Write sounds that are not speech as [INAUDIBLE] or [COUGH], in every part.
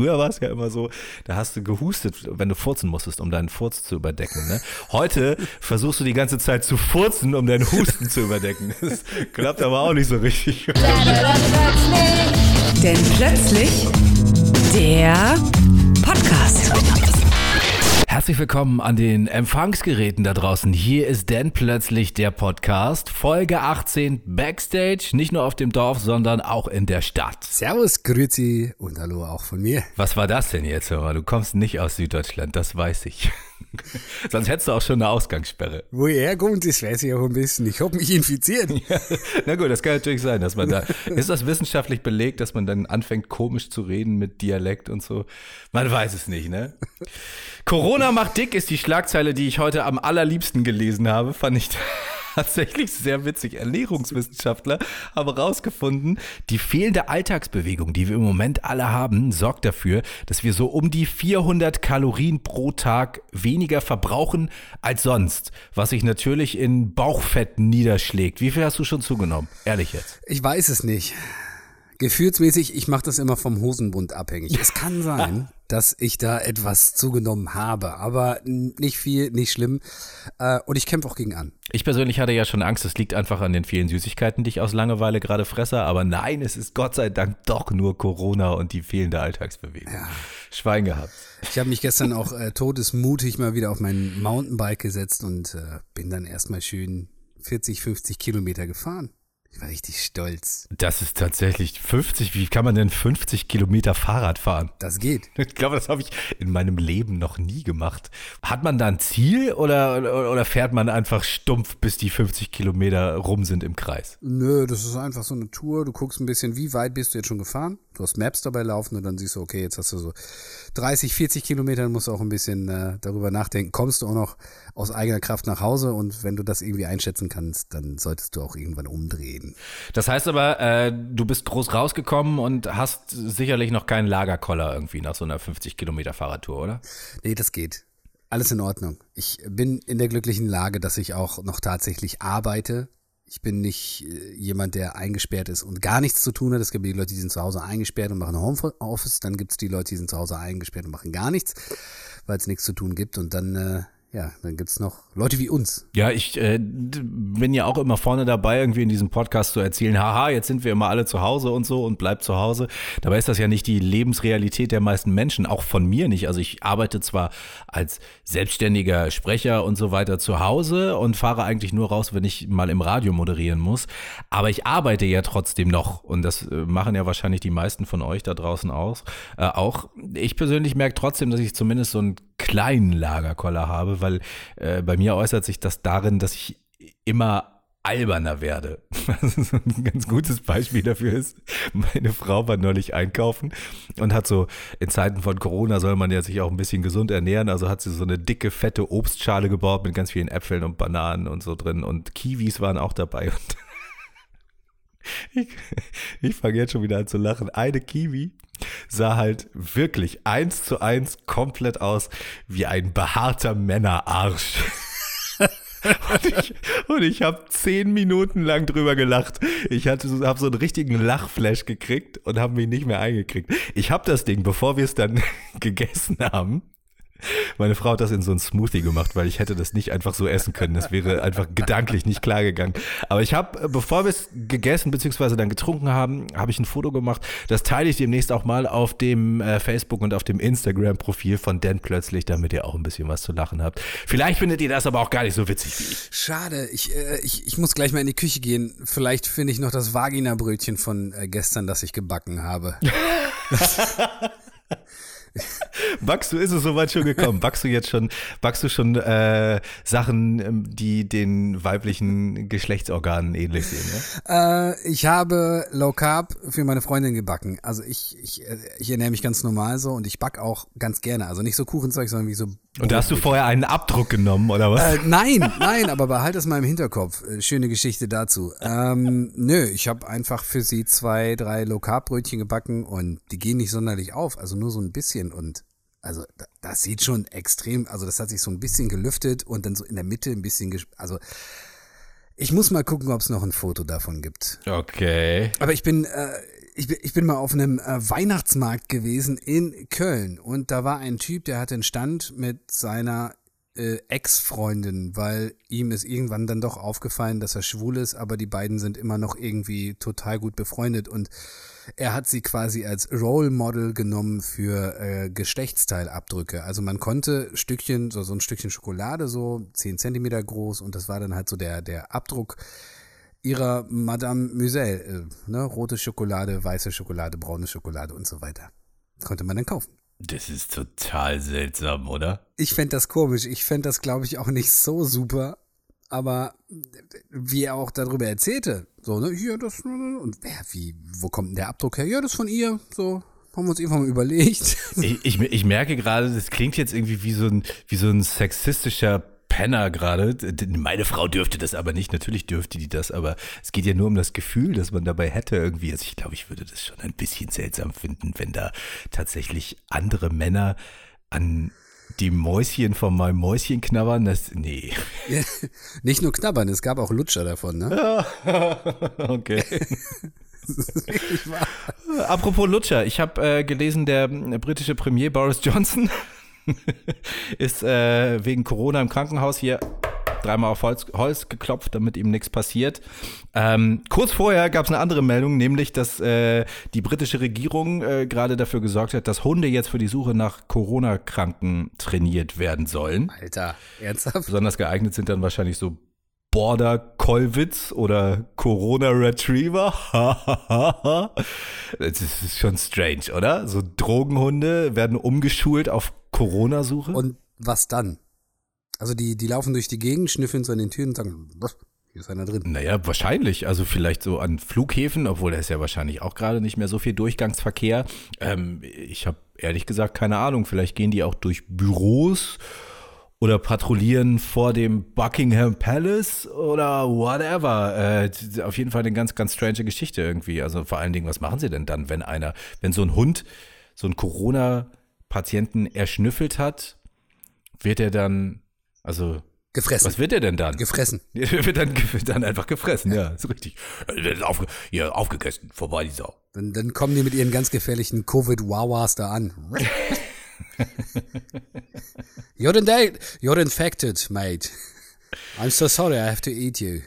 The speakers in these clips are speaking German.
Früher war es ja immer so, da hast du gehustet, wenn du furzen musstest, um deinen Furz zu überdecken. Ne? Heute versuchst du die ganze Zeit zu furzen, um deinen Husten zu überdecken. Das klappt aber auch nicht so richtig. Denn plötzlich der Podcast. Herzlich willkommen an den Empfangsgeräten da draußen. Hier ist denn plötzlich der Podcast, Folge 18 Backstage, nicht nur auf dem Dorf, sondern auch in der Stadt. Servus, Grüezi und Hallo auch von mir. Was war das denn jetzt? Du kommst nicht aus Süddeutschland, das weiß ich. [LAUGHS] Sonst hättest du auch schon eine Ausgangssperre. Wo er herkommt, das weiß ich auch ein bisschen. Ich habe mich infiziert. [LAUGHS] Ja, na gut, das kann natürlich sein, dass man da. Ist das wissenschaftlich belegt, dass man dann anfängt, komisch zu reden mit Dialekt und so? Man weiß es nicht, ne? Corona macht dick ist die Schlagzeile, die ich heute am allerliebsten gelesen habe, fand ich tatsächlich sehr witzig. Ernährungswissenschaftler haben herausgefunden, die fehlende Alltagsbewegung, die wir im Moment alle haben, sorgt dafür, dass wir so um die 400 Kalorien pro Tag weniger verbrauchen als sonst, was sich natürlich in Bauchfett niederschlägt. Wie viel hast du schon zugenommen? Ehrlich jetzt. Ich weiß es nicht. Gefühlsmäßig, ich mache das immer vom Hosenbund abhängig. Es kann sein, [LAUGHS] dass ich da etwas zugenommen habe, aber nicht viel, nicht schlimm. Äh, und ich kämpfe auch gegen an. Ich persönlich hatte ja schon Angst, es liegt einfach an den vielen Süßigkeiten, die ich aus Langeweile gerade fresse. Aber nein, es ist Gott sei Dank doch nur Corona und die fehlende Alltagsbewegung. Ja. Schwein gehabt. Ich habe mich gestern auch äh, todesmutig mal wieder auf mein Mountainbike gesetzt und äh, bin dann erstmal schön 40, 50 Kilometer gefahren. Ich war richtig stolz. Das ist tatsächlich 50. Wie kann man denn 50 Kilometer Fahrrad fahren? Das geht. [LAUGHS] Ich glaube, das habe ich in meinem Leben noch nie gemacht. Hat man da ein Ziel oder, oder fährt man einfach stumpf, bis die 50 Kilometer rum sind im Kreis? Nö, das ist einfach so eine Tour. Du guckst ein bisschen, wie weit bist du jetzt schon gefahren? Du hast Maps dabei laufen und dann siehst du, okay, jetzt hast du so 30, 40 Kilometer, musst du auch ein bisschen äh, darüber nachdenken. Kommst du auch noch aus eigener Kraft nach Hause und wenn du das irgendwie einschätzen kannst, dann solltest du auch irgendwann umdrehen. Das heißt aber, äh, du bist groß rausgekommen und hast sicherlich noch keinen Lagerkoller irgendwie nach so einer 50 Kilometer Fahrradtour, oder? Nee, das geht. Alles in Ordnung. Ich bin in der glücklichen Lage, dass ich auch noch tatsächlich arbeite ich bin nicht äh, jemand, der eingesperrt ist und gar nichts zu tun hat. Es gibt die Leute, die sind zu Hause eingesperrt und machen Homeoffice. Dann gibt es die Leute, die sind zu Hause eingesperrt und machen gar nichts, weil es nichts zu tun gibt. Und dann äh, ja, dann gibt's noch Leute wie uns. Ja, ich äh, bin ja auch immer vorne dabei, irgendwie in diesem Podcast zu erzählen, haha, jetzt sind wir immer alle zu Hause und so und bleibt zu Hause. Dabei ist das ja nicht die Lebensrealität der meisten Menschen, auch von mir nicht. Also ich arbeite zwar als selbstständiger Sprecher und so weiter zu Hause und fahre eigentlich nur raus, wenn ich mal im Radio moderieren muss. Aber ich arbeite ja trotzdem noch und das äh, machen ja wahrscheinlich die meisten von euch da draußen aus, äh, auch. Ich persönlich merke trotzdem, dass ich zumindest so ein kleinen Lagerkoller habe, weil äh, bei mir äußert sich das darin, dass ich immer alberner werde. [LAUGHS] Also ein ganz gutes Beispiel dafür ist, meine Frau war neulich einkaufen und hat so, in Zeiten von Corona soll man ja sich auch ein bisschen gesund ernähren, also hat sie so eine dicke, fette Obstschale gebaut mit ganz vielen Äpfeln und Bananen und so drin und Kiwis waren auch dabei und ich, ich fange jetzt schon wieder an zu lachen. Eine Kiwi sah halt wirklich eins zu eins komplett aus wie ein behaarter Männerarsch. Und ich, und ich habe zehn Minuten lang drüber gelacht. Ich hatte, habe so einen richtigen Lachflash gekriegt und habe mich nicht mehr eingekriegt. Ich habe das Ding, bevor wir es dann [LAUGHS] gegessen haben, meine Frau hat das in so einen Smoothie gemacht, weil ich hätte das nicht einfach so essen können. Das wäre einfach gedanklich nicht klar gegangen. Aber ich habe, bevor wir es gegessen bzw. dann getrunken haben, habe ich ein Foto gemacht. Das teile ich demnächst auch mal auf dem äh, Facebook und auf dem Instagram-Profil von Dan plötzlich, damit ihr auch ein bisschen was zu lachen habt. Vielleicht findet ihr das aber auch gar nicht so witzig wie ich. Schade, ich, äh, ich, ich muss gleich mal in die Küche gehen. Vielleicht finde ich noch das Vagina-Brötchen von äh, gestern, das ich gebacken habe. [LAUGHS] [LAUGHS] backst du, ist es soweit schon gekommen? Backst du jetzt schon, backst du schon äh, Sachen, ähm, die den weiblichen Geschlechtsorganen ähnlich sehen? Ja? Äh, ich habe Low Carb für meine Freundin gebacken. Also ich, ich, äh, ich ernähre mich ganz normal so und ich back auch ganz gerne. Also nicht so Kuchenzeug, sondern wie so. Und da hast du vorher einen Abdruck genommen, oder was? Äh, nein, nein, aber behalt es mal im Hinterkopf. Äh, schöne Geschichte dazu. Ähm, nö, ich habe einfach für sie zwei, drei Low Carb Brötchen gebacken und die gehen nicht sonderlich auf, also nur so ein bisschen und also das sieht schon extrem, also das hat sich so ein bisschen gelüftet und dann so in der Mitte ein bisschen, also ich muss mal gucken, ob es noch ein Foto davon gibt. Okay. Aber ich bin, äh, ich, bin- ich bin mal auf einem äh, Weihnachtsmarkt gewesen in Köln und da war ein Typ, der hatte einen Stand mit seiner äh, Ex-Freundin, weil ihm ist irgendwann dann doch aufgefallen, dass er schwul ist, aber die beiden sind immer noch irgendwie total gut befreundet und er hat sie quasi als Role Model genommen für äh, Geschlechtsteilabdrücke. Also man konnte Stückchen, so, so ein Stückchen Schokolade, so 10 Zentimeter groß und das war dann halt so der, der Abdruck ihrer Madame Musel. Äh, ne? Rote Schokolade, weiße Schokolade, braune Schokolade und so weiter. Konnte man dann kaufen. Das ist total seltsam, oder? Ich fänd das komisch. Ich fänd das, glaube ich, auch nicht so super. Aber wie er auch darüber erzählte, so, ne, hier, das, und wer, wie, wo kommt denn der Abdruck her? Ja, das von ihr, so, haben wir uns irgendwann mal überlegt. Ich, ich, ich merke gerade, das klingt jetzt irgendwie wie so ein, wie so ein sexistischer Penner gerade. Meine Frau dürfte das aber nicht. Natürlich dürfte die das, aber es geht ja nur um das Gefühl, das man dabei hätte irgendwie. Also ich glaube, ich würde das schon ein bisschen seltsam finden, wenn da tatsächlich andere Männer an die Mäuschen von meinem Mäuschen knabbern. Das, nee. Nicht nur knabbern, es gab auch Lutscher davon, ne? [LAUGHS] okay. [LAUGHS] Apropos Lutscher, ich habe äh, gelesen, der britische Premier Boris Johnson [LAUGHS] ist äh, wegen Corona im Krankenhaus hier dreimal auf Holz, Holz geklopft, damit ihm nichts passiert. Ähm, kurz vorher gab es eine andere Meldung, nämlich, dass äh, die britische Regierung äh, gerade dafür gesorgt hat, dass Hunde jetzt für die Suche nach Corona-Kranken trainiert werden sollen. Alter, ernsthaft? Besonders geeignet sind dann wahrscheinlich so Border Kolwitz oder Corona Retriever. [LAUGHS] das ist schon strange, oder? So Drogenhunde werden umgeschult auf Corona-Suche. Und was dann? Also die, die laufen durch die Gegend, schnüffeln so an den Türen und sagen, "Was? hier ist einer drin. Naja, wahrscheinlich. Also vielleicht so an Flughäfen, obwohl da ist ja wahrscheinlich auch gerade nicht mehr so viel Durchgangsverkehr. Ähm, ich habe ehrlich gesagt keine Ahnung. Vielleicht gehen die auch durch Büros oder patrouillieren vor dem Buckingham Palace oder whatever. Äh, auf jeden Fall eine ganz, ganz strange Geschichte irgendwie. Also vor allen Dingen, was machen sie denn dann, wenn einer, wenn so ein Hund so einen Corona-Patienten erschnüffelt hat, wird er dann, also Gefressen. was wird er denn dann? Gefressen. [LAUGHS] Ja, wird dann, dann einfach gefressen, ja, ist richtig. Wird aufge, ja, aufgegessen, vorbei die Sau. Dann, dann kommen die mit ihren ganz gefährlichen Covid-Wawas da an. [LAUGHS] you're, in you're infected, mate. I'm so sorry, I have to eat you.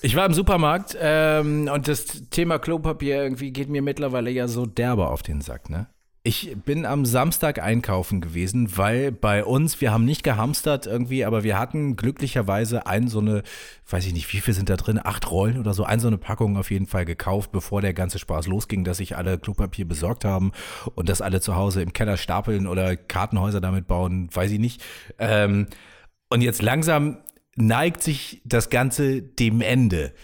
Ich war im Supermarkt ähm, und das Thema Klopapier irgendwie geht mir mittlerweile ja so derbe auf den Sack, ne? Ich bin am Samstag einkaufen gewesen, weil bei uns, wir haben nicht gehamstert irgendwie, aber wir hatten glücklicherweise ein so eine, weiß ich nicht, wie viel sind da drin, acht Rollen oder so, ein so eine Packung auf jeden Fall gekauft, bevor der ganze Spaß losging, dass sich alle Klopapier besorgt haben und das alle zu Hause im Keller stapeln oder Kartenhäuser damit bauen, weiß ich nicht. Ähm, und jetzt langsam neigt sich das Ganze dem Ende.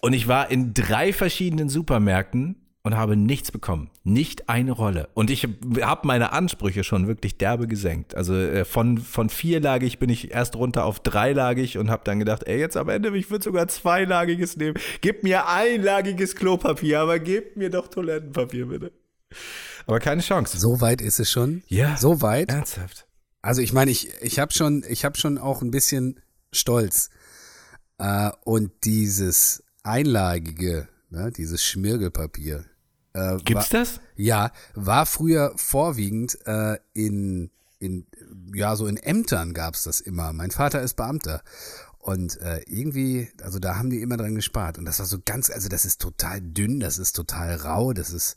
Und ich war in drei verschiedenen Supermärkten und habe nichts bekommen. Nicht eine Rolle. Und ich habe meine Ansprüche schon wirklich derbe gesenkt. Also äh, von, von vierlagig bin ich erst runter auf dreilagig und habe dann gedacht, ey, jetzt am Ende, ich würde sogar zweilagiges nehmen. Gib mir einlagiges Klopapier, aber gebt mir doch Toilettenpapier, bitte. Aber keine Chance. So weit ist es schon. Ja. So weit. Ernsthaft. Also ich meine, ich, ich habe schon, ich habe schon auch ein bisschen Stolz. Äh, und dieses einlagige, ne, dieses Schmirgelpapier. Äh, Gibt's war, das? Ja, war früher vorwiegend äh, in, in, ja, so in Ämtern gab's das immer. Mein Vater ist Beamter. Und äh, irgendwie, also da haben die immer dran gespart. Und das war so ganz, also das ist total dünn, das ist total rau, das ist,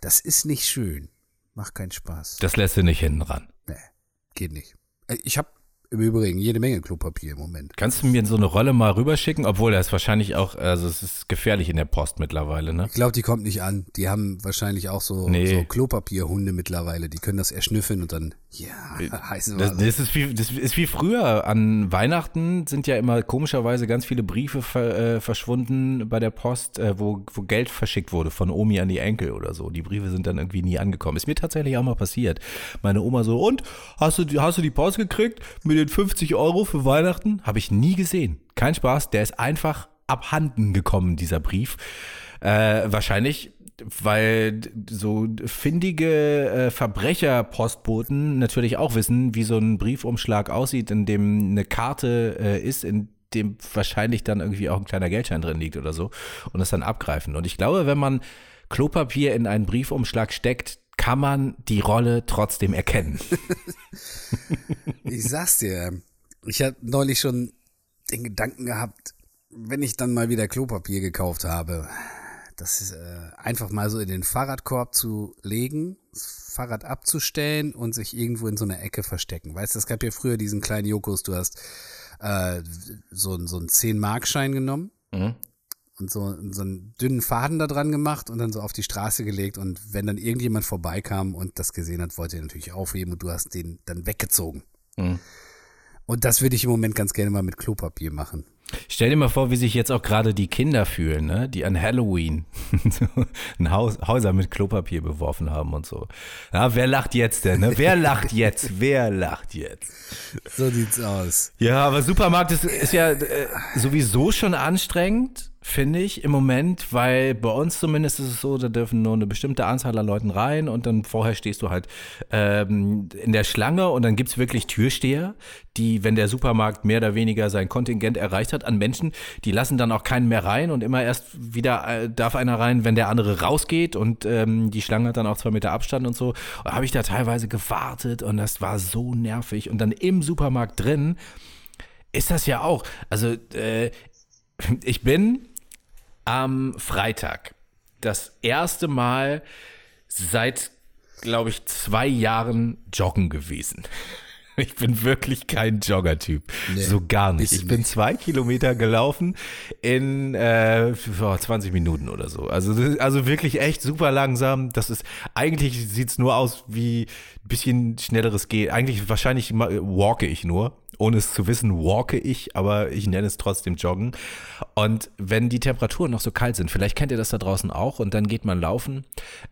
das ist nicht schön. Macht keinen Spaß. Das lässt du nicht hinten ran. Nee, geht nicht. Äh, Ich habe im Übrigen jede Menge Klopapier im Moment. Kannst du mir so eine Rolle mal rüberschicken? Obwohl, das ist wahrscheinlich auch, also es ist gefährlich in der Post mittlerweile, ne? Ich glaube, die kommt nicht an. Die haben wahrscheinlich auch so, Nee. so Klopapierhunde mittlerweile. Die können das erschnüffeln und dann, ja, heiße Das, Ware. das, ist wie, das ist wie früher. An Weihnachten sind ja immer komischerweise ganz viele Briefe ver, äh, verschwunden bei der Post, äh, wo, wo Geld verschickt wurde von Omi an die Enkel oder so. Die Briefe sind dann irgendwie nie angekommen. Ist mir tatsächlich auch mal passiert. Meine Oma so, und? Hast du, die- hast du die Post gekriegt mit den 50 Euro für Weihnachten? Habe ich nie gesehen. Kein Spaß. Der ist einfach abhanden gekommen, dieser Brief. Äh, wahrscheinlich weil so findige äh, Verbrecherpostboten natürlich auch wissen, wie so ein Briefumschlag aussieht, in dem eine Karte äh, ist, in dem wahrscheinlich dann irgendwie auch ein kleiner Geldschein drin liegt oder so und das dann abgreifen. Und ich glaube, wenn man Klopapier in einen Briefumschlag steckt, kann man die Rolle trotzdem erkennen. [LAUGHS] Ich sag's dir, ich habe neulich schon den Gedanken gehabt, wenn ich dann mal wieder Klopapier gekauft habe, das äh, einfach mal so in den Fahrradkorb zu legen, das Fahrrad abzustellen und sich irgendwo in so einer Ecke verstecken. Weißt du, es gab ja früher diesen kleinen Jokos, du hast äh, so, so einen 10-Mark-Schein genommen Mhm. Und so, so einen dünnen Faden da dran gemacht und dann so auf die Straße gelegt und wenn dann irgendjemand vorbeikam und das gesehen hat, wollte er natürlich aufheben und du hast den dann weggezogen. Mhm. Und das würde ich im Moment ganz gerne mal mit Klopapier machen. Stell dir mal vor, wie sich jetzt auch gerade die Kinder fühlen, ne? die an Halloween [LAUGHS] ein Haus, Häuser mit Klopapier beworfen haben und so. Ja, wer lacht jetzt denn? Ne? Wer lacht jetzt? Wer lacht jetzt? So sieht's aus. Ja, aber Supermarkt ist, ist ja äh, sowieso schon anstrengend, finde ich, im Moment, weil bei uns zumindest ist es so, da dürfen nur eine bestimmte Anzahl an Leuten rein und dann vorher stehst du halt ähm, in der Schlange und dann gibt's wirklich Türsteher, die, wenn der Supermarkt mehr oder weniger sein Kontingent erreicht hat an Menschen, die lassen dann auch keinen mehr rein und immer erst wieder äh, darf einer rein, wenn der andere rausgeht und ähm, die Schlange hat dann auch zwei Meter Abstand und so. Da habe ich da teilweise gewartet und das war so nervig und dann im Supermarkt drin ist das ja auch. Also äh, [LAUGHS] ich bin am Freitag das erste Mal seit, glaube ich, zwei Jahren joggen gewesen. [LAUGHS] Ich bin wirklich kein Jogger-Typ. Nee, so gar nicht. Ich bin nicht. zwei Kilometer gelaufen in äh, boah, 20 Minuten oder so. Also, also wirklich echt super langsam. Das ist, eigentlich sieht's nur aus wie ein bisschen schnelleres Gehen. Eigentlich wahrscheinlich walke ich nur. Ohne es zu wissen, walke ich, aber ich nenne es trotzdem Joggen. Und wenn die Temperaturen noch so kalt sind, vielleicht kennt ihr das da draußen auch, und dann geht man laufen.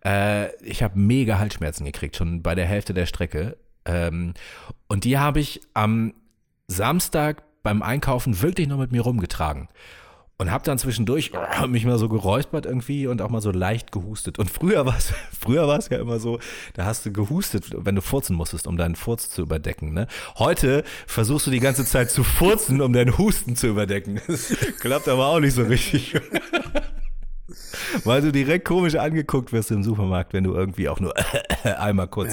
Äh, ich habe mega Halsschmerzen gekriegt, schon bei der Hälfte der Strecke. Ähm, und die habe ich am Samstag beim Einkaufen wirklich noch mit mir rumgetragen. Und habe dann zwischendurch äh, mich mal so geräuspert irgendwie und auch mal so leicht gehustet. Und früher war es [LAUGHS] früher war es ja immer so, da hast du gehustet, wenn du furzen musstest, um deinen Furz zu überdecken. Ne? Heute versuchst du die ganze Zeit zu furzen, um deinen Husten zu überdecken. Das [LAUGHS] klappt aber auch nicht so richtig. [LAUGHS] Weil du direkt komisch angeguckt wirst im Supermarkt, wenn du irgendwie auch nur einmal kurz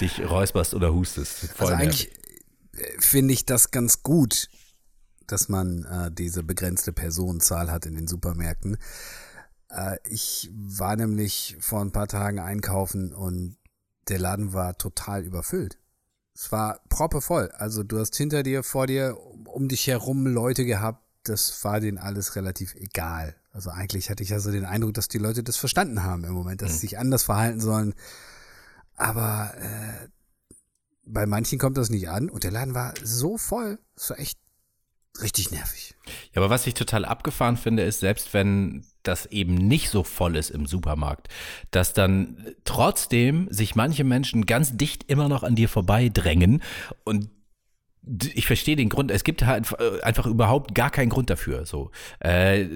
dich räusperst oder hustest. Voll Also eigentlich äh, finde ich das ganz gut, dass man äh, diese begrenzte Personenzahl hat in den Supermärkten. Äh, ich war nämlich vor ein paar Tagen einkaufen und der Laden war total überfüllt. Es war proppevoll. Also du hast hinter dir, vor dir, um, dich herum Leute gehabt. Das war denen alles relativ egal. Also eigentlich hatte ich also den Eindruck, dass die Leute das verstanden haben im Moment, dass sie sich anders verhalten sollen. Aber äh, bei manchen kommt das nicht an und der Laden war so voll. Es war echt richtig nervig. Ja, aber was ich total abgefahren finde, ist, selbst wenn das eben nicht so voll ist im Supermarkt, dass dann trotzdem sich manche Menschen ganz dicht immer noch an dir vorbeidrängen und d- ich verstehe den Grund, es gibt halt äh, einfach überhaupt gar keinen Grund dafür. So äh,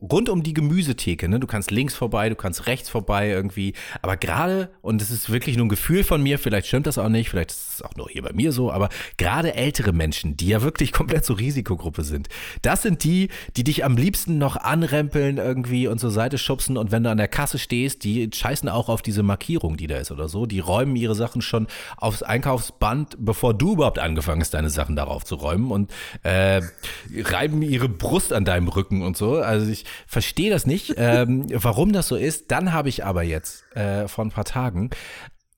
rund um die Gemüsetheke, ne? Du kannst links vorbei, du kannst rechts vorbei irgendwie. Aber gerade und das ist wirklich nur ein Gefühl von mir. Vielleicht stimmt das auch nicht, vielleicht ist es auch nur hier bei mir so. Aber gerade ältere Menschen, die ja wirklich [LAUGHS] komplett zur Risikogruppe sind, das sind die, die dich am liebsten noch anrempeln irgendwie und zur Seite schubsen. Und wenn du an der Kasse stehst, die scheißen auch auf diese Markierung, die da ist oder so. Die räumen ihre Sachen schon aufs Einkaufsband, bevor du überhaupt angefangen hast, deine Sachen darauf zu räumen und äh, reiben ihre Brust an deinem Rücken und so. Also ich verstehe das nicht, ähm, warum das so ist. Dann habe ich aber jetzt äh, vor ein paar Tagen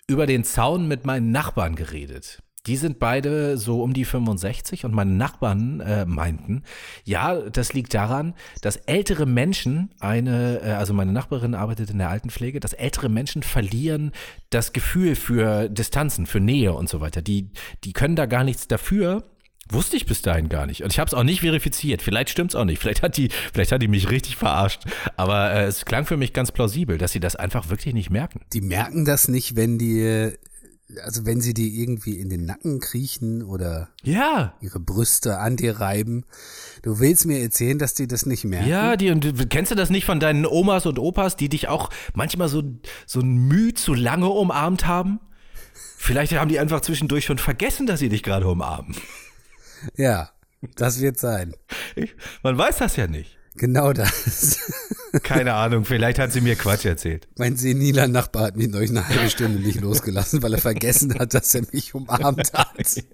über den Zaun mit meinen Nachbarn geredet. Die sind beide so um die 65 und meine Nachbarn äh, meinten, ja, das liegt daran, dass ältere Menschen eine, äh, also meine Nachbarin arbeitet in der Altenpflege, dass ältere Menschen verlieren das Gefühl für Distanzen, für Nähe und so weiter. Die, die können da gar nichts dafür. Wusste ich bis dahin gar nicht. Und ich habe es auch nicht verifiziert. Vielleicht stimmt's auch nicht. Vielleicht hat die, vielleicht hat die mich richtig verarscht. Aber äh, es klang für mich ganz plausibel, dass sie das einfach wirklich nicht merken. Die merken das nicht, wenn die, also wenn sie dir irgendwie in den Nacken kriechen oder Ja, ihre Brüste an dir reiben. Du willst mir erzählen, dass die das nicht merken? Ja, die und du- kennst du das nicht von deinen Omas und Opas, die dich auch manchmal so so ein Mühe zu lange umarmt haben? Vielleicht haben die einfach zwischendurch schon vergessen, dass sie dich gerade umarmen. Ja, das wird sein. Ich, man weiß das ja nicht. Genau das. [LAUGHS] Keine Ahnung, vielleicht hat sie mir Quatsch erzählt. Mein seniler Nachbar hat mich neulich eine halbe Stunde nicht losgelassen, weil er vergessen hat, dass er mich umarmt hat. [LAUGHS]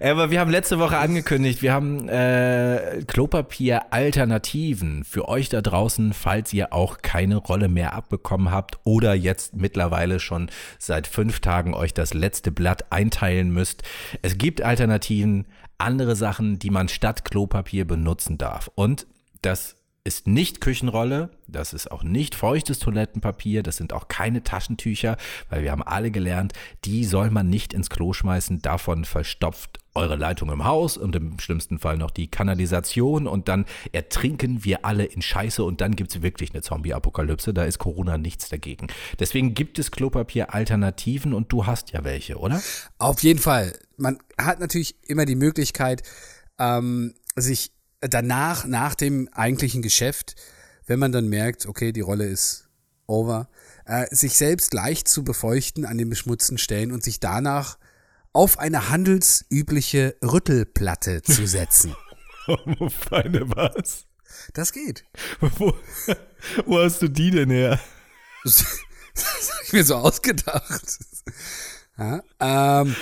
Aber wir haben letzte Woche angekündigt, wir haben äh, Klopapier-Alternativen für euch da draußen, falls ihr auch keine Rolle mehr abbekommen habt oder jetzt mittlerweile schon seit fünf Tagen euch das letzte Blatt einteilen müsst. Es gibt Alternativen, andere Sachen, die man statt Klopapier benutzen darf. Und das ist nicht Küchenrolle, das ist auch nicht feuchtes Toilettenpapier, das sind auch keine Taschentücher, weil wir haben alle gelernt, die soll man nicht ins Klo schmeißen, davon verstopft eure Leitung im Haus und im schlimmsten Fall noch die Kanalisation und dann ertrinken wir alle in Scheiße und dann gibt es wirklich eine Zombie-Apokalypse, da ist Corona nichts dagegen. Deswegen gibt es Klopapier-Alternativen und du hast ja welche, oder? Auf jeden Fall. Man hat natürlich immer die Möglichkeit, ähm, sich danach, nach dem eigentlichen Geschäft, wenn man dann merkt, okay, die Rolle ist over, äh, sich selbst leicht zu befeuchten an den beschmutzten Stellen und sich danach auf eine handelsübliche Rüttelplatte zu [LAUGHS] setzen. Feine was? Das geht. Wo, wo hast du die denn her? [LAUGHS] Das, das habe ich mir so ausgedacht. Ja, ähm,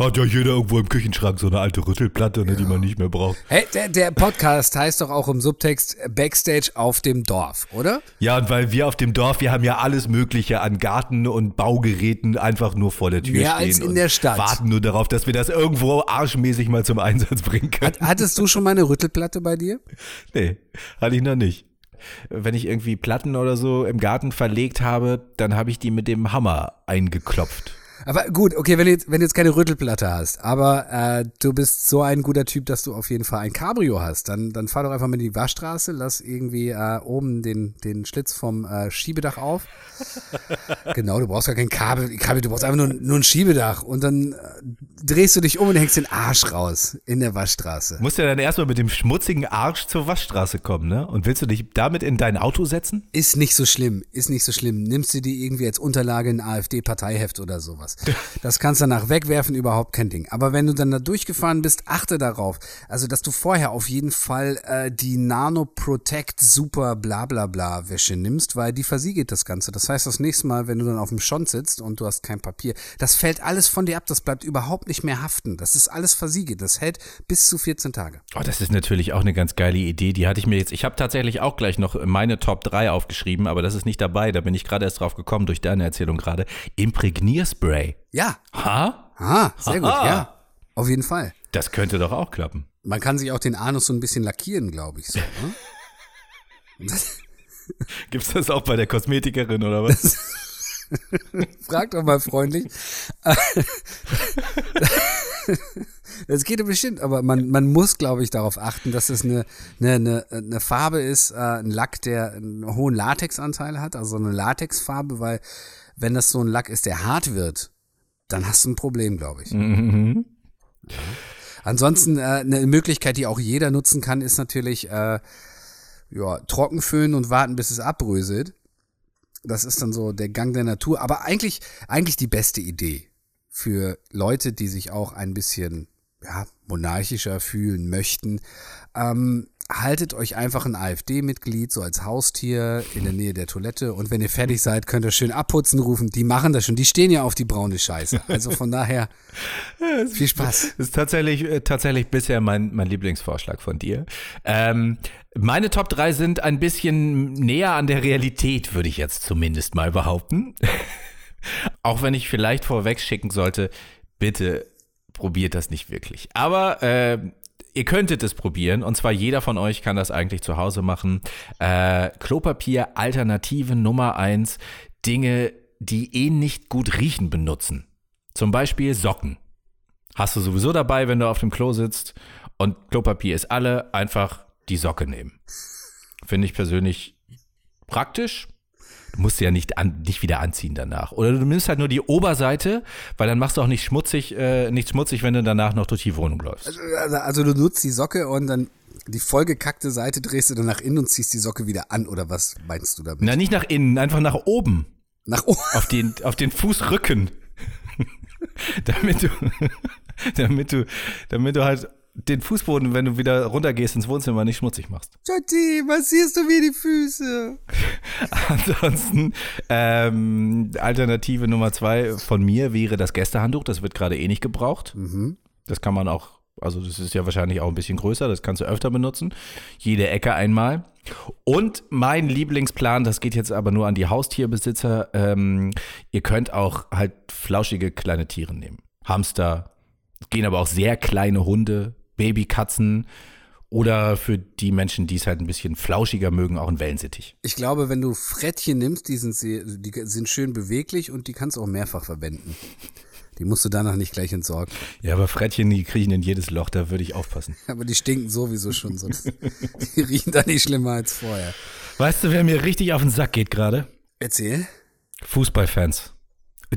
Hat ja jeder irgendwo im Küchenschrank so eine alte Rüttelplatte, ne, die man nicht mehr braucht. hey, der, der Podcast heißt doch auch im Subtext Backstage auf dem Dorf, oder? Ja, und weil wir auf dem Dorf, wir haben ja alles Mögliche an Garten und Baugeräten einfach nur vor der Tür Mehr stehen als in und der Stadt. warten nur darauf, dass wir das irgendwo arschmäßig mal zum Einsatz bringen können. Hattest du schon mal eine Rüttelplatte bei dir? [LAUGHS] Nee, hatte ich noch nicht. Wenn ich irgendwie Platten oder so im Garten verlegt habe, dann habe ich die mit dem Hammer eingeklopft. Aber gut, okay, wenn du jetzt, wenn du jetzt keine Rüttelplatte hast, aber äh, du bist so ein guter Typ, dass du auf jeden Fall ein Cabrio hast, dann, dann fahr doch einfach mal in die Waschstraße, lass irgendwie äh, oben den, den Schlitz vom äh, Schiebedach auf. [LAUGHS] genau, du brauchst gar kein Kabel, Kabel du brauchst einfach nur, nur ein Schiebedach und dann äh, drehst du dich um und hängst den Arsch raus in der Waschstraße. Musst ja dann erstmal mit dem schmutzigen Arsch zur Waschstraße kommen, ne? Und willst du dich damit in dein Auto setzen? Ist nicht so schlimm, ist nicht so schlimm. Nimmst du die irgendwie als Unterlage in AfD-Parteiheft oder sowas. Das kannst du danach wegwerfen, überhaupt kein Ding. Aber wenn du dann da durchgefahren bist, achte darauf. Also, dass du vorher auf jeden Fall äh, die Nano Protect Super bla bla bla Wäsche nimmst, weil die versiegelt das Ganze. Das heißt, das nächste Mal, wenn du dann auf dem Schont sitzt und du hast kein Papier, das fällt alles von dir ab, das bleibt überhaupt nicht mehr haften. Das ist alles versiegelt. Das hält bis zu 14 Tage. Oh, das ist natürlich auch eine ganz geile Idee. Die hatte ich mir jetzt. Ich habe tatsächlich auch gleich noch meine Top 3 aufgeschrieben, aber das ist nicht dabei. Da bin ich gerade erst drauf gekommen durch deine Erzählung gerade. Imprägnierspray. Ja. Ha? Ah, sehr gut, Aha. ja. Auf jeden Fall. Das könnte doch auch klappen. Man kann sich auch den Anus so ein bisschen lackieren, glaube ich so. Ne? [LAUGHS] Das- Gibt's das auch bei der Kosmetikerin oder was? [LAUGHS] Frag doch mal freundlich. [LAUGHS] Das geht ja bestimmt, aber man, man muss, glaube ich, darauf achten, dass es eine, eine, eine, eine Farbe ist, äh, ein Lack, der einen hohen Latexanteil hat, also eine Latexfarbe, weil wenn das so ein Lack ist, der hart wird, dann hast du ein Problem, glaube ich. Ja. Ansonsten äh, eine Möglichkeit, die auch jeder nutzen kann, ist natürlich äh, ja, trockenföhnen und warten, bis es abbröselt. Das ist dann so der Gang der Natur. Aber eigentlich, eigentlich die beste Idee für Leute, die sich auch ein bisschen ja, monarchischer fühlen möchten. Ähm, haltet euch einfach ein AfD-Mitglied so als Haustier in der Nähe der Toilette und wenn ihr fertig seid, könnt ihr schön abputzen rufen. Die machen das schon. Die stehen ja auf die braune Scheiße. Also von daher [LAUGHS] viel Spaß. Das ist tatsächlich, äh, tatsächlich bisher mein, mein Lieblingsvorschlag von dir. Ähm, meine Top 3 sind ein bisschen näher an der Realität, würde ich jetzt zumindest mal behaupten. [LAUGHS] Auch wenn ich vielleicht vorweg schicken sollte, bitte probiert das nicht wirklich. Aber äh, ihr könntet es probieren und zwar jeder von euch kann das eigentlich zu Hause machen. Äh, Klopapier Alternative Nummer 1, Dinge, die eh nicht gut riechen, benutzen. Zum Beispiel Socken. Hast du sowieso dabei, wenn du auf dem Klo sitzt und Klopapier ist alle, einfach die Socke nehmen. Finde ich persönlich praktisch. Du musst sie ja nicht, an, nicht wieder anziehen danach. Oder du nimmst halt nur die Oberseite, weil dann machst du auch nicht schmutzig, äh, nicht schmutzig, wenn du danach noch durch die Wohnung läufst. Also, also du nutzt die Socke und dann die vollgekackte Seite drehst du dann nach innen und ziehst die Socke wieder an oder was meinst du damit? Na, nicht nach innen, einfach nach oben. Nach oben. Auf den, auf den Fußrücken. [LAUGHS] damit du, [LAUGHS] damit du, damit du halt den Fußboden, wenn du wieder runtergehst ins Wohnzimmer, nicht schmutzig machst. Jotti, massierst du mir die Füße? [LAUGHS] Ansonsten, ähm, Alternative Nummer zwei von mir wäre das Gästehandtuch. Das wird gerade eh nicht gebraucht. Das kann man auch, also das ist ja wahrscheinlich auch ein bisschen größer, das kannst du öfter benutzen. Jede Ecke einmal. Und mein Lieblingsplan, das geht jetzt aber nur an die Haustierbesitzer, ähm, ihr könnt auch halt flauschige kleine Tiere nehmen. Hamster, gehen aber auch sehr kleine Hunde, Babykatzen oder für die Menschen, die es halt ein bisschen flauschiger mögen, auch ein Wellensittich. Ich glaube, wenn du Frettchen nimmst, die sind, sehr, die sind schön beweglich und die kannst du auch mehrfach verwenden. Die musst du danach nicht gleich entsorgen. Ja, aber Frettchen, die kriechen in jedes Loch, da würde ich aufpassen. [LAUGHS] Aber die stinken sowieso schon so. [LAUGHS] Die riechen da nicht schlimmer als vorher. Weißt du, wer mir richtig auf den Sack geht gerade? Erzähl. Fußballfans.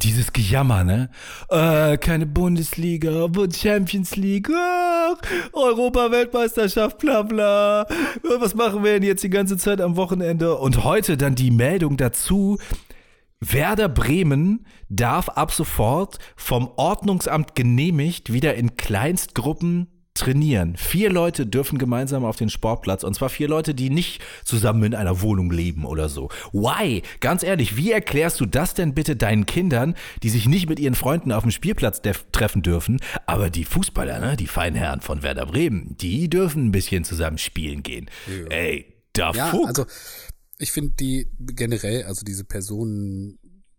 Dieses Gejammer, ne? Äh, keine Bundesliga, Champions League, ach, Europa-Weltmeisterschaft, bla bla. Äh, Was machen wir denn jetzt die ganze Zeit am Wochenende? Und heute dann die Meldung dazu, Werder Bremen darf ab sofort vom Ordnungsamt genehmigt wieder in Kleinstgruppen trainieren. Vier Leute dürfen gemeinsam auf den Sportplatz und zwar vier Leute, die nicht zusammen in einer Wohnung leben oder so. Why? Ganz ehrlich, wie erklärst du das denn bitte deinen Kindern, die sich nicht mit ihren Freunden auf dem Spielplatz treffen dürfen, aber die Fußballer, ne, die Feinherren von Werder Bremen, die dürfen ein bisschen zusammen spielen gehen. Ey, da Ja, Fuck. also ich finde die generell, also diese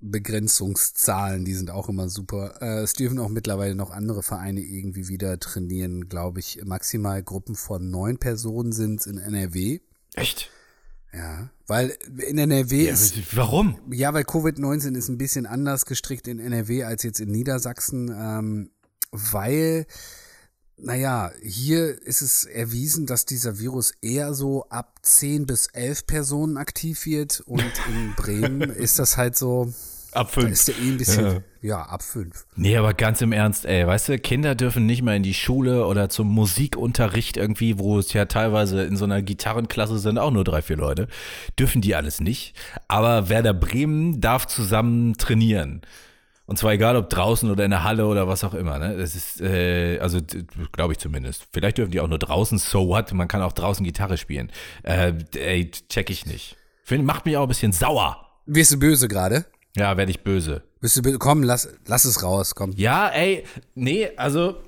Personenbegrenzungszahlen, die sind auch immer super. Äh, es dürfen auch mittlerweile noch andere Vereine irgendwie wieder trainieren, glaube ich. Maximal Gruppen von neun Personen sind in NRW. Echt? Ja, weil in NRW Ja, ist warum? Ja, weil Covid-19 ist ein bisschen anders gestrickt in NRW als jetzt in Niedersachsen, ähm, weil, naja, hier ist es erwiesen, dass dieser Virus eher so ab 10 bis 11 Personen aktiv wird und [LAUGHS] in Bremen ist das halt so, Ab da ist der eh ein bisschen, ja, ab 5. Nee, aber ganz im Ernst, ey, weißt du, Kinder dürfen nicht mehr in die Schule oder zum Musikunterricht irgendwie, wo es ja teilweise in so einer Gitarrenklasse sind auch nur drei, vier Leute, dürfen die alles nicht. Aber Werder Bremen darf zusammen trainieren. Und zwar egal, ob draußen oder in der Halle oder was auch immer. Ne? Das ist, äh, also glaube ich zumindest. Vielleicht dürfen die auch nur draußen, so what, man kann auch draußen Gitarre spielen. Äh, ey, check ich nicht. Find, macht mich auch ein bisschen sauer. Wirst du böse gerade? Ja, werde ich böse. Bist du böse? Komm, lass, lass es raus, komm. Ja, ey, nee, also.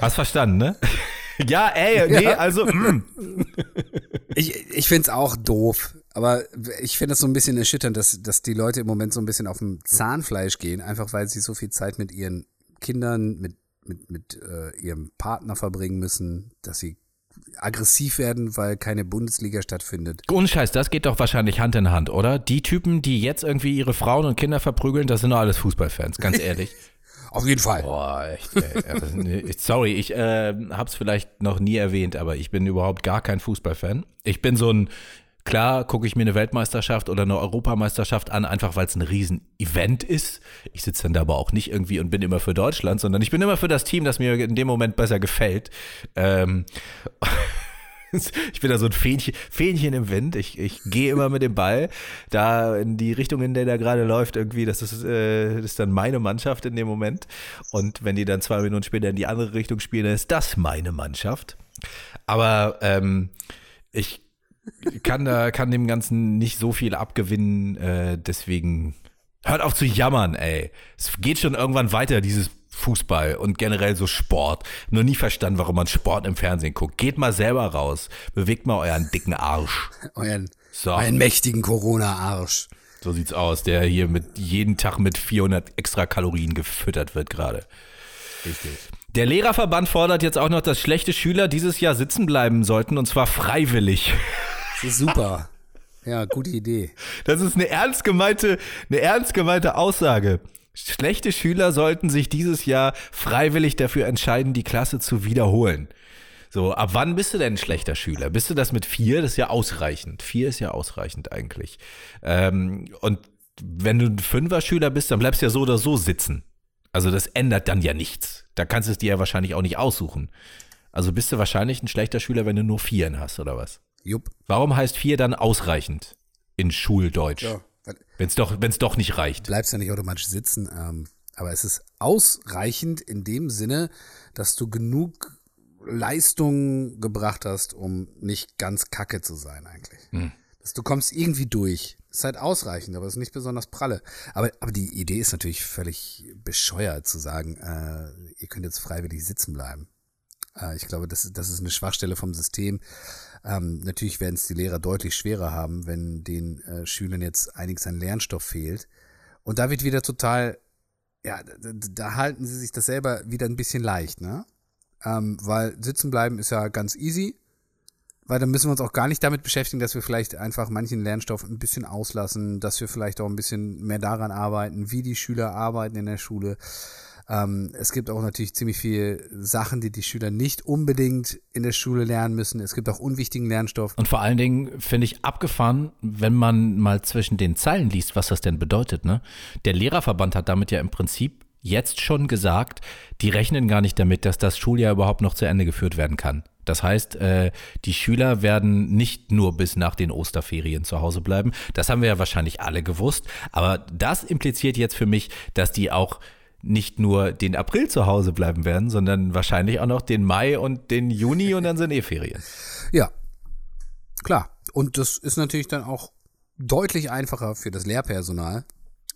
Hast verstanden, ne? [LAUGHS] Ja, ey, nee, also. mm. Ich, ich find's auch doof. Aber ich finde es so ein bisschen erschütternd, dass, dass die Leute im Moment so ein bisschen auf dem Zahnfleisch gehen, einfach weil sie so viel Zeit mit ihren Kindern, mit, mit, mit äh, ihrem Partner verbringen müssen, dass sie aggressiv werden, weil keine Bundesliga stattfindet. Ohne Scheiß, das geht doch wahrscheinlich Hand in Hand, oder? Die Typen, die jetzt irgendwie ihre Frauen und Kinder verprügeln, das sind doch alles Fußballfans, ganz [LAUGHS] ehrlich. Auf jeden Fall. Boah, echt, nee, ich- Sorry, ich äh, hab's vielleicht noch nie erwähnt, aber ich bin überhaupt gar kein Fußballfan. Ich bin so ein, klar gucke ich mir eine Weltmeisterschaft oder eine Europameisterschaft an, einfach weil es ein Riesen-Event ist. Ich sitze dann da aber auch nicht irgendwie und bin immer für Deutschland, sondern ich bin immer für das Team, das mir in dem Moment besser gefällt. Ähm, [LAUGHS] ich bin da so ein Fähnchen, Fähnchen im Wind. Ich, ich gehe immer mit dem Ball da in die Richtung, in der der gerade läuft, irgendwie. Das ist, äh, das ist dann meine Mannschaft in dem Moment. Und wenn die dann zwei Minuten später in die andere Richtung spielen, dann ist das meine Mannschaft. Aber ähm, ich kann da, kann dem Ganzen nicht so viel abgewinnen. Äh, deswegen hört auf zu jammern, ey. Es geht schon irgendwann weiter, dieses Fußball und generell so Sport. Nur nie verstanden, warum man Sport im Fernsehen guckt. Geht mal selber raus. Bewegt mal euren dicken Arsch. Euren, So. euren mächtigen Corona-Arsch. So sieht's aus, der hier mit jeden Tag mit 400 extra Kalorien gefüttert wird gerade. Richtig. Der Lehrerverband fordert jetzt auch noch, dass schlechte Schüler dieses Jahr sitzen bleiben sollten und zwar freiwillig. Super. Ja, gute Idee. Das ist eine ernst gemeinte, eine ernst gemeinte Aussage. Schlechte Schüler sollten sich dieses Jahr freiwillig dafür entscheiden, die Klasse zu wiederholen. So, ab wann bist du denn ein schlechter Schüler? Bist du das mit vier? Das ist ja ausreichend. Vier ist ja ausreichend eigentlich. Ähm, und wenn du ein Fünfer-Schüler bist, dann bleibst du ja so oder so sitzen. Also das ändert dann ja nichts. Da kannst du es dir ja wahrscheinlich auch nicht aussuchen. Also bist du wahrscheinlich ein schlechter Schüler, wenn du nur Vieren hast, oder was? Jupp. Warum heißt vier dann ausreichend in Schuldeutsch? Ja. Wenn es doch, wenn's doch nicht reicht. Bleibst ja nicht automatisch sitzen. Ähm, Aber es ist ausreichend in dem Sinne, dass du genug Leistung gebracht hast, um nicht ganz kacke zu sein eigentlich. Hm. Dass du kommst irgendwie durch. Ist halt ausreichend, aber ist nicht besonders pralle. Aber, aber die Idee ist natürlich völlig bescheuert zu sagen, äh, ihr könnt jetzt freiwillig sitzen bleiben. Äh, ich glaube, das, das ist eine Schwachstelle vom System. Ähm, natürlich werden es die Lehrer deutlich schwerer haben, wenn den äh, Schülern jetzt einiges an Lernstoff fehlt. Und da wird wieder total, ja, da, da halten sie sich das selber wieder ein bisschen leicht, ne? Ähm, weil sitzen bleiben ist ja ganz easy, weil dann müssen wir uns auch gar nicht damit beschäftigen, dass wir vielleicht einfach manchen Lernstoff ein bisschen auslassen, dass wir vielleicht auch ein bisschen mehr daran arbeiten, wie die Schüler arbeiten in der Schule. Ähm, es gibt auch natürlich ziemlich viele Sachen, die die Schüler nicht unbedingt in der Schule lernen müssen. Es gibt auch unwichtigen Lernstoff. Und vor allen Dingen finde ich abgefahren, wenn man mal zwischen den Zeilen liest, was das denn bedeutet. Ne? Der Lehrerverband hat damit ja im Prinzip jetzt schon gesagt, die rechnen gar nicht damit, dass das Schuljahr überhaupt noch zu Ende geführt werden kann. Das heißt, äh, die Schüler werden nicht nur bis nach den Osterferien zu Hause bleiben. Das haben wir ja wahrscheinlich alle gewusst. Aber das impliziert jetzt für mich, dass die auch nicht nur den April zu Hause bleiben werden, sondern wahrscheinlich auch noch den Mai und den Juni und dann sind eh Ferien. [LAUGHS] Ja, klar. Und das ist natürlich dann auch deutlich einfacher für das Lehrpersonal,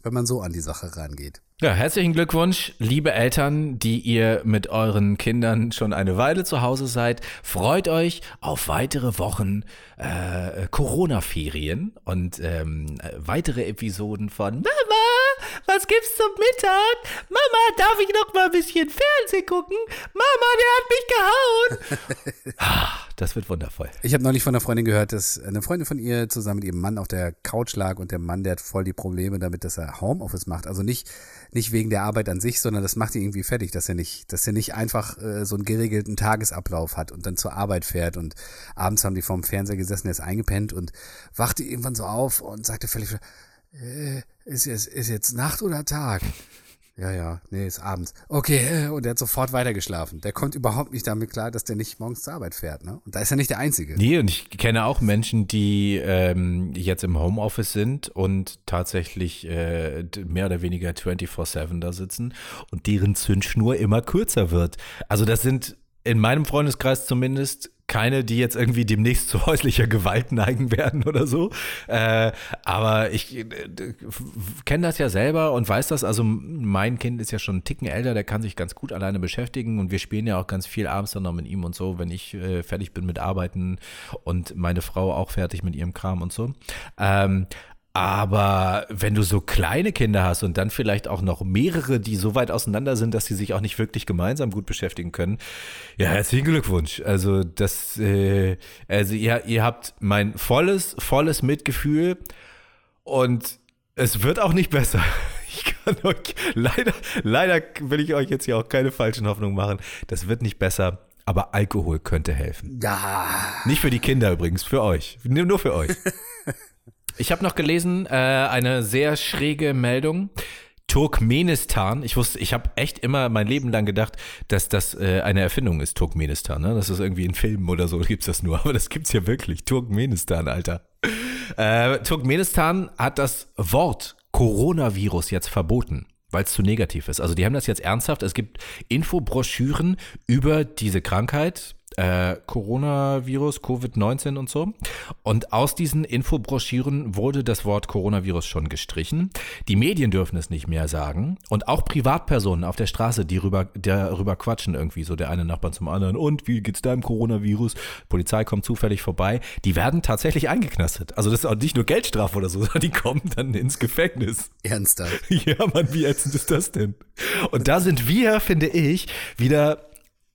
wenn man so an die Sache rangeht. Ja, herzlichen Glückwunsch, liebe Eltern, die ihr mit euren Kindern schon eine Weile zu Hause seid. Freut euch auf weitere Wochen äh, Corona-Ferien und ähm, weitere Episoden von Mama, was gibt's zum Mittag? Mama, darf ich noch mal ein bisschen Fernsehen gucken? Mama, der hat mich gehauen. [LAUGHS] Ah, das wird wundervoll. Ich habe neulich von einer Freundin gehört, dass eine Freundin von ihr zusammen mit ihrem Mann auf der Couch lag und der Mann, der hat voll die Probleme damit, dass er Homeoffice macht. Also nicht nicht wegen der Arbeit an sich, sondern das macht ihn irgendwie fertig, dass er nicht, dass er nicht einfach äh, so einen geregelten Tagesablauf hat und dann zur Arbeit fährt und abends haben die vorm Fernseher gesessen, er ist eingepennt und wachte irgendwann so auf und sagte völlig, äh, ist, jetzt, ist jetzt Nacht oder Tag? Ja, ja, nee, ist abends. Okay, äh, und der hat sofort weitergeschlafen. Der kommt überhaupt nicht damit klar, dass der nicht morgens zur Arbeit fährt, ne? Und da ist er nicht der Einzige. Nee, und ich kenne auch Menschen, die ähm, jetzt im Homeoffice sind und tatsächlich äh, mehr oder weniger 24-7 da sitzen und deren Zündschnur immer kürzer wird. Also das sind in meinem Freundeskreis zumindest keine, die jetzt irgendwie demnächst zu häuslicher Gewalt neigen werden [LAUGHS] oder so. Äh, aber ich äh, kenne das ja selber und weiß das. Also mein Kind ist ja schon ein Ticken älter, der kann sich ganz gut alleine beschäftigen und wir spielen ja auch ganz viel abends dann noch mit ihm und so, wenn ich äh, fertig bin mit Arbeiten und meine Frau auch fertig mit ihrem Kram und so. Ähm, aber wenn du so kleine Kinder hast und dann vielleicht auch noch mehrere, die so weit auseinander sind, dass sie sich auch nicht wirklich gemeinsam gut beschäftigen können, ja, herzlichen Glückwunsch. Also das, äh, also ihr, ihr habt mein volles, volles Mitgefühl und es wird auch nicht besser. [LAUGHS] Ich kann euch, leider, leider will ich euch jetzt hier auch keine falschen Hoffnungen machen. Das wird nicht besser, aber Alkohol könnte helfen. Ja. Nicht für die Kinder übrigens, für euch. Nur für euch. [LAUGHS] Ich habe noch gelesen, äh, eine sehr schräge Meldung. Turkmenistan. Ich wusste, ich habe echt immer mein Leben lang gedacht, dass das äh, eine Erfindung ist, Turkmenistan. Ne? Das ist irgendwie in Filmen oder so, [LAUGHS] gibt's das nur. Aber das gibt's ja wirklich. Turkmenistan, Alter. Äh, Turkmenistan hat das Wort Coronavirus jetzt verboten weil es zu negativ ist. Also die haben das jetzt ernsthaft. Es gibt Infobroschüren über diese Krankheit, äh, Coronavirus, Covid-19 und so. Und aus diesen Infobroschüren wurde das Wort Coronavirus schon gestrichen. Die Medien dürfen es nicht mehr sagen. Und auch Privatpersonen auf der Straße, die rüber, darüber quatschen irgendwie, so der eine Nachbarn zum anderen. Und wie geht's da im Coronavirus? Polizei kommt zufällig vorbei. Die werden tatsächlich eingeknastet. Also das ist auch nicht nur Geldstrafe oder so, sondern die kommen dann ins Gefängnis. Ernsthaft? [LAUGHS] Ja, Mann, wie ätzend ist das denn? Und da sind wir, finde ich, wieder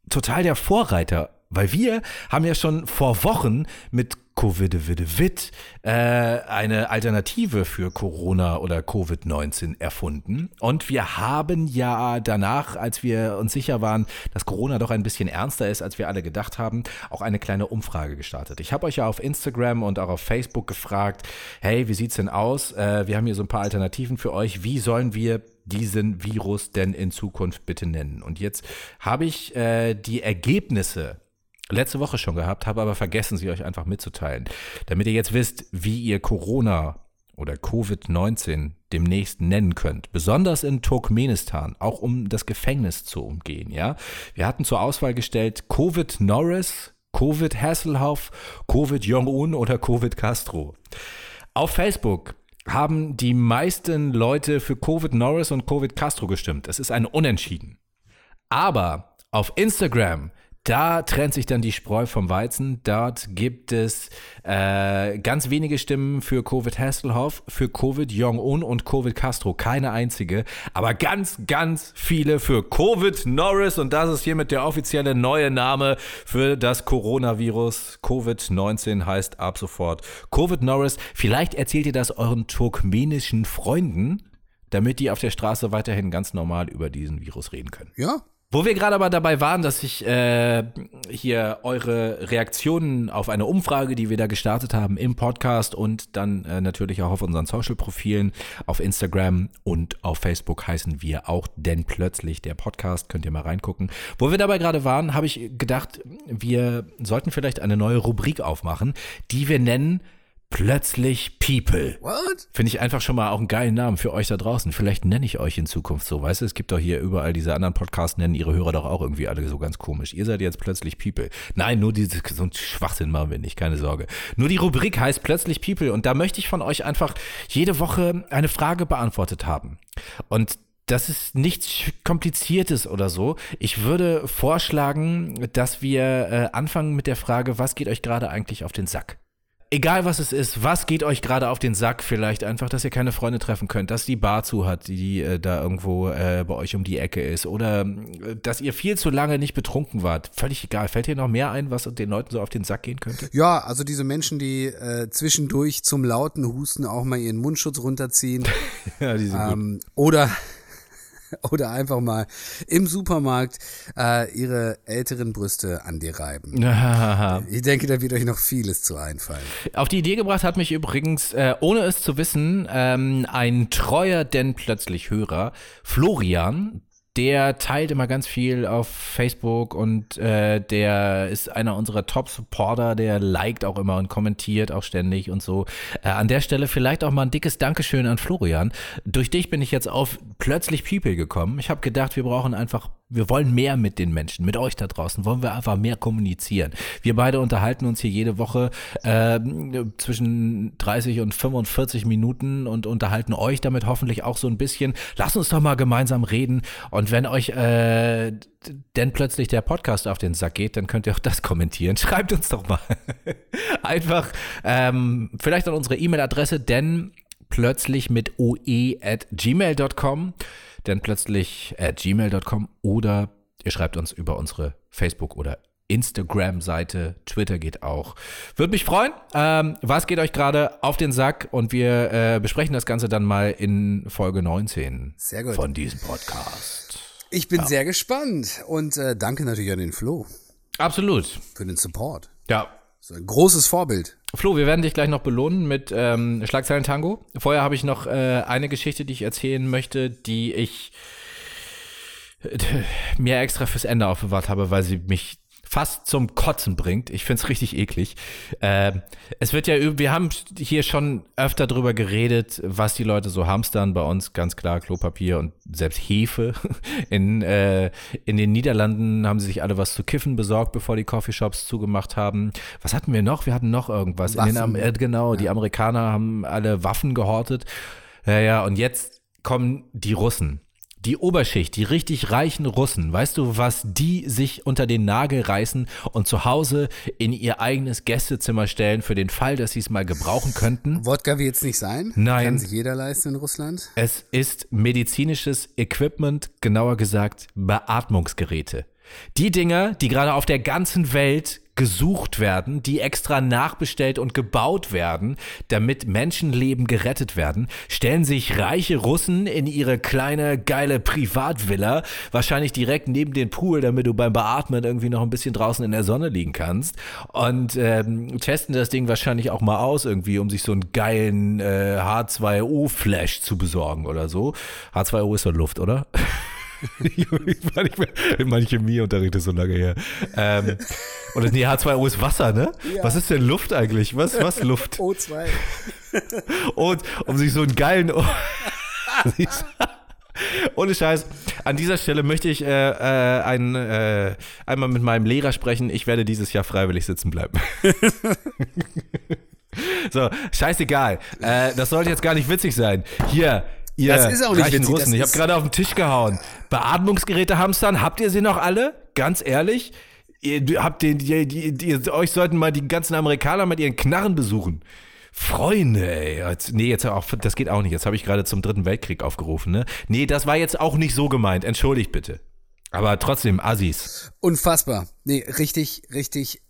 total der Vorreiter weil wir haben ja schon vor Wochen mit Covid-Wit äh, eine Alternative für Corona oder Covid-19 erfunden. Und wir haben ja danach, als wir uns sicher waren, dass Corona doch ein bisschen ernster ist, als wir alle gedacht haben, auch eine kleine Umfrage gestartet. Ich habe euch ja auf Instagram und auch auf Facebook gefragt, hey, wie sieht's denn aus? Äh, wir haben hier so ein paar Alternativen für euch. Wie sollen wir diesen Virus denn in Zukunft bitte nennen? Und jetzt habe ich äh, die Ergebnisse letzte Woche schon gehabt, habe aber vergessen, sie euch einfach mitzuteilen. Damit ihr jetzt wisst, wie ihr Corona oder Covid-19 demnächst nennen könnt, besonders in Turkmenistan, auch um das Gefängnis zu umgehen, ja. Wir hatten zur Auswahl gestellt Covid Norris, Covid Hasselhoff, Covid Jong-un oder Covid Castro. Auf Facebook haben die meisten Leute für Covid Norris und Covid Castro gestimmt. Es ist ein Unentschieden. Aber auf Instagram da trennt sich dann die Spreu vom Weizen. Dort gibt es äh, ganz wenige Stimmen für Covid Hasselhoff, für Covid Jong-un und Covid Castro. Keine einzige. Aber ganz, ganz viele für Covid Norris. Und das ist hiermit der offizielle neue Name für das Coronavirus. Covid-19 heißt ab sofort Covid Norris. Vielleicht erzählt ihr das euren turkmenischen Freunden, damit die auf der Straße weiterhin ganz normal über diesen Virus reden können. Ja, wo wir gerade aber dabei waren, dass ich äh, hier eure Reaktionen auf eine Umfrage, die wir da gestartet haben im Podcast und dann äh, natürlich auch auf unseren Social-Profilen auf Instagram und auf Facebook heißen wir auch denn plötzlich der Podcast, könnt ihr mal reingucken. Wo wir dabei gerade waren, habe ich gedacht, wir sollten vielleicht eine neue Rubrik aufmachen, die wir nennen Plötzlich People. What? Finde ich einfach schon mal auch einen geilen Namen für euch da draußen. Vielleicht nenne ich euch in Zukunft so. Weißt du, es gibt doch hier überall diese anderen Podcasts, nennen ihre Hörer doch auch irgendwie alle so ganz komisch. Ihr seid jetzt plötzlich People. Nein, nur diese, so ein Schwachsinn machen wir nicht, keine Sorge. Nur die Rubrik heißt plötzlich People und da möchte ich von euch einfach jede Woche eine Frage beantwortet haben. Und das ist nichts Kompliziertes oder so. Ich würde vorschlagen, dass wir äh, anfangen mit der Frage, was geht euch gerade eigentlich auf den Sack? Egal was es ist, was geht euch gerade auf den Sack vielleicht einfach, dass ihr keine Freunde treffen könnt, dass die Bar zu hat, die äh, da irgendwo äh, bei euch um die Ecke ist oder äh, dass ihr viel zu lange nicht betrunken wart. Völlig egal. Fällt dir noch mehr ein, was den Leuten so auf den Sack gehen könnte? Ja, also diese Menschen, die äh, zwischendurch zum lauten Husten auch mal ihren Mundschutz runterziehen. [LAUGHS] ja, die sind ähm, Oder [LAUGHS] oder einfach mal im Supermarkt äh, ihre älteren Brüste an dir reiben. [LAUGHS] Ich denke, da wird euch noch vieles zu einfallen. Auf die Idee gebracht hat mich übrigens, äh, ohne es zu wissen, ähm, ein treuer denn plötzlich Hörer, Florian, der teilt immer ganz viel auf Facebook und äh, der ist einer unserer Top-Supporter, der liked auch immer und kommentiert auch ständig und so. Äh, an der Stelle vielleicht auch mal ein dickes Dankeschön an Florian. Durch dich bin ich jetzt auf plötzlich People gekommen. Ich habe gedacht, wir brauchen einfach wir wollen mehr mit den Menschen, mit euch da draußen, wollen wir einfach mehr kommunizieren. Wir beide unterhalten uns hier jede Woche äh, zwischen 30 und 45 Minuten und unterhalten euch damit hoffentlich auch so ein bisschen. Lasst uns doch mal gemeinsam reden. Und wenn euch äh, denn plötzlich der Podcast auf den Sack geht, dann könnt ihr auch das kommentieren. [LAUGHS] Schreibt uns doch mal. einfach ähm, vielleicht an unsere E-Mail-Adresse, denn plötzlich mit oe at gmail.com denn plötzlich at gmail.com oder ihr schreibt uns über unsere Facebook- oder Instagram-Seite, Twitter geht auch. Würde mich freuen. Ähm, was geht euch gerade auf den Sack? Und wir äh, besprechen das Ganze dann mal in Folge 19 Sehr gut. von diesem Podcast. Ich bin sehr gespannt und äh, danke natürlich an den Flo Absolut. für den Support. Ja. So ein großes Vorbild. Flo, wir werden dich gleich noch belohnen mit ähm, Schlagzeilen Tango. Vorher habe ich noch äh, eine Geschichte, die ich erzählen möchte, die ich äh, mir extra fürs Ende aufbewahrt habe, weil sie mich fast zum Kotzen bringt. Ich find's richtig eklig. Ähm, es wird ja, wir haben hier schon öfter drüber geredet, was die Leute so hamstern. Bei uns ganz klar Klopapier und selbst Hefe. [LAUGHS] In, äh, in den Niederlanden haben sie sich alle was zu kiffen besorgt, bevor die Coffeeshops zugemacht haben. Was hatten wir noch? Wir hatten noch irgendwas. In den, äh, genau, die Amerikaner haben alle Waffen gehortet. Ja, ja, und jetzt kommen die Russen. Die Oberschicht, die richtig reichen Russen, weißt du, was die sich unter den Nagel reißen und zu Hause in ihr eigenes Gästezimmer stellen für den Fall, dass sie es mal gebrauchen könnten? Wodka wird es nicht sein. Nein. Kann sich jeder leisten in Russland. Es ist medizinisches Equipment, genauer gesagt Beatmungsgeräte. Die Dinger, die gerade auf der ganzen Welt gesucht werden, die extra nachbestellt und gebaut werden, damit Menschenleben gerettet werden, stellen sich reiche Russen in ihre kleine, geile Privatvilla, wahrscheinlich direkt neben den Pool, damit du beim Beatmen irgendwie noch ein bisschen draußen in der Sonne liegen kannst und ähm, testen das Ding wahrscheinlich auch mal aus irgendwie, um sich so einen geilen äh, H2O-Flash zu besorgen oder so. H2O ist doch Luft, oder? [LAUGHS] ich war nicht mehr, mein Chemieunterricht ist so lange her. Ähm, oder nee, H2O ist Wasser, ne? Was ist denn Luft eigentlich? Was, was Luft? [LAUGHS] O2. und um sich so einen geilen. [LAUGHS] Ohne Scheiß. An dieser Stelle möchte ich äh, äh, ein, äh, einmal mit meinem Lehrer sprechen. Ich werde dieses Jahr freiwillig sitzen bleiben. [LAUGHS] so, scheißegal. Äh, das sollte jetzt gar nicht witzig sein. Hier, ihr Das ist auch nicht witzig, Russen. Ich habe gerade auf den Tisch gehauen. Beatmungsgeräte hamstern, habt ihr sie noch alle? Ganz ehrlich? Ihr habt den, die, die, die, euch sollten mal die ganzen Amerikaner mit ihren Knarren besuchen. Freunde, ey. Jetzt, nee, jetzt auch, das geht auch nicht. Jetzt habe ich gerade zum Dritten Weltkrieg aufgerufen, ne? Nee, das war jetzt auch nicht so gemeint. Entschuldigt bitte. Aber trotzdem, Assis. Unfassbar. Nee, richtig, richtig,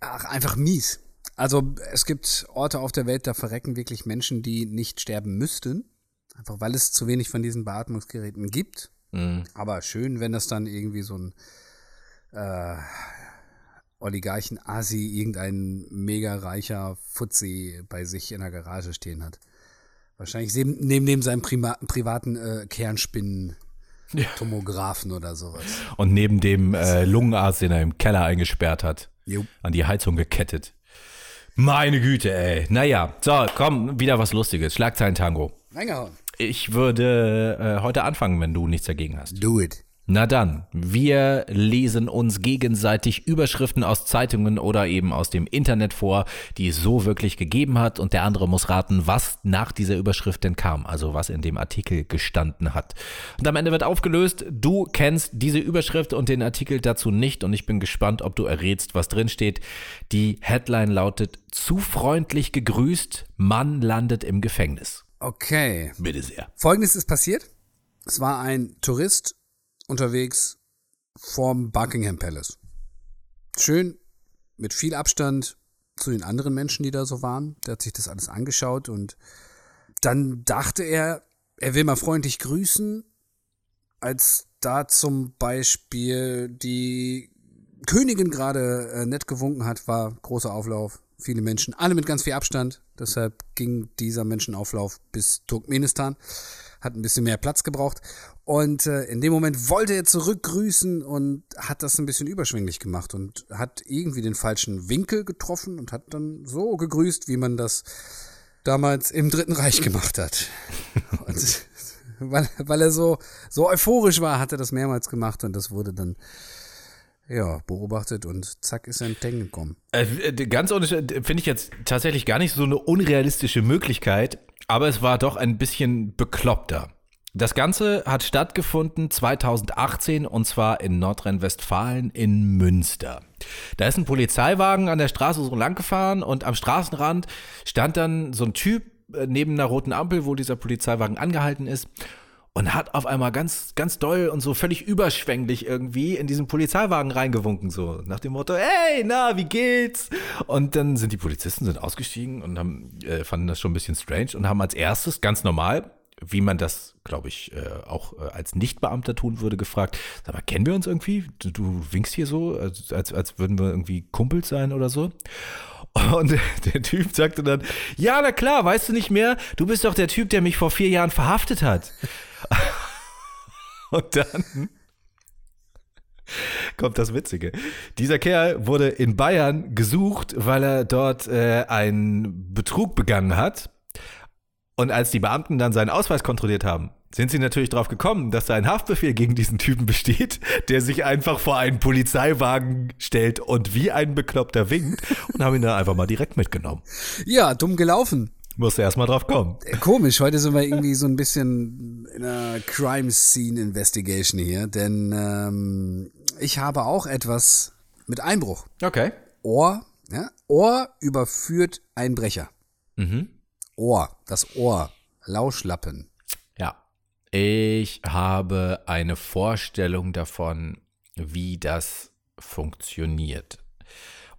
ach, einfach mies. Also es gibt Orte auf der Welt, da verrecken wirklich Menschen, die nicht sterben müssten. Einfach weil es zu wenig von diesen Beatmungsgeräten gibt. Aber schön, wenn das dann irgendwie so ein äh, Oligarchen-Asi, irgendein mega reicher Fuzzi bei sich in der Garage stehen hat. Wahrscheinlich neben, neben, seinem Prima, privaten äh, Kernspinnen. Tomographen oder sowas. Und neben dem äh, Lungenarzt, den er im Keller eingesperrt hat, Jo. an die Heizung gekettet. Meine Güte, ey. Naja, so, komm, wieder was Lustiges. Schlagzeilen-Tango. Reingehauen. Ich würde äh, heute anfangen, wenn du nichts dagegen hast. Do it. Na dann, wir lesen uns gegenseitig Überschriften aus Zeitungen oder eben aus dem Internet vor, die es so wirklich gegeben hat und der andere muss raten, was nach dieser Überschrift denn kam, also was in dem Artikel gestanden hat. Und am Ende wird aufgelöst, du kennst diese Überschrift und den Artikel dazu nicht und ich bin gespannt, ob du errätst, was drin steht. Die Headline lautet, zu freundlich gegrüßt, Mann landet im Gefängnis. Okay. Bitte sehr. Folgendes ist passiert. Es war ein Tourist unterwegs vorm Buckingham Palace. Schön, mit viel Abstand zu den anderen Menschen, die da so waren. Der hat sich das alles angeschaut und dann dachte er, er will mal freundlich grüßen, als da zum Beispiel die Königin gerade äh, nett gewunken hat, war großer Auflauf. Viele Menschen, alle mit ganz viel Abstand. Deshalb ging dieser Menschenauflauf bis Turkmenistan. Hat ein bisschen mehr Platz gebraucht. Und äh, in dem Moment wollte er zurückgrüßen und hat das ein bisschen überschwänglich gemacht und hat irgendwie den falschen Winkel getroffen und hat dann so gegrüßt, wie man das damals im Dritten Reich gemacht hat. [LAUGHS] Und [LAUGHS] weil, weil er so, so euphorisch war, hat er das mehrmals gemacht und das wurde dann ja, beobachtet und zack ist er den gekommen. Äh, ganz ohne, finde ich jetzt tatsächlich gar nicht so eine unrealistische Möglichkeit, aber es war doch ein bisschen bekloppter. Das Ganze hat stattgefunden 2018 und zwar in Nordrhein-Westfalen in Münster. Da ist ein Polizeiwagen an der Straße so lang gefahren und am Straßenrand stand dann so ein Typ äh, neben einer roten Ampel, wo dieser Polizeiwagen angehalten ist und hat auf einmal ganz, ganz doll und so völlig überschwänglich irgendwie in diesen Polizeiwagen reingewunken, so nach dem Motto, hey, na, wie geht's? Und dann sind die Polizisten sind ausgestiegen und haben, äh, fanden das schon ein bisschen strange und haben als erstes ganz normal, wie man das, glaube ich, äh, auch äh, als Nichtbeamter tun würde, gefragt, sag mal, kennen wir uns irgendwie? Du, du winkst hier so, als, als, als würden wir irgendwie Kumpels sein oder so. Und [LAUGHS] der Typ sagte dann, ja, na klar, weißt du nicht mehr? Du bist doch der Typ, der mich vor vier Jahren verhaftet hat. [LAUGHS] Und dann kommt das Witzige. Dieser Kerl wurde in Bayern gesucht, weil er dort äh, einen Betrug begangen hat. Und als die Beamten dann seinen Ausweis kontrolliert haben, sind sie natürlich drauf gekommen, dass da ein Haftbefehl gegen diesen Typen besteht, der sich einfach vor einen Polizeiwagen stellt und wie ein Bekloppter winkt und haben ihn dann einfach mal direkt mitgenommen. Ja, dumm gelaufen. Musste erst mal drauf kommen. Äh, Komisch, heute sind wir irgendwie so ein bisschen in einer Crime Scene Investigation hier, denn ähm, ich habe auch etwas mit Einbruch. Okay. Ohr, ja? Ohr überführt Einbrecher. Mhm. Ohr, das Ohr, Lauschlappen. Ja. Ich habe eine Vorstellung davon, wie das funktioniert.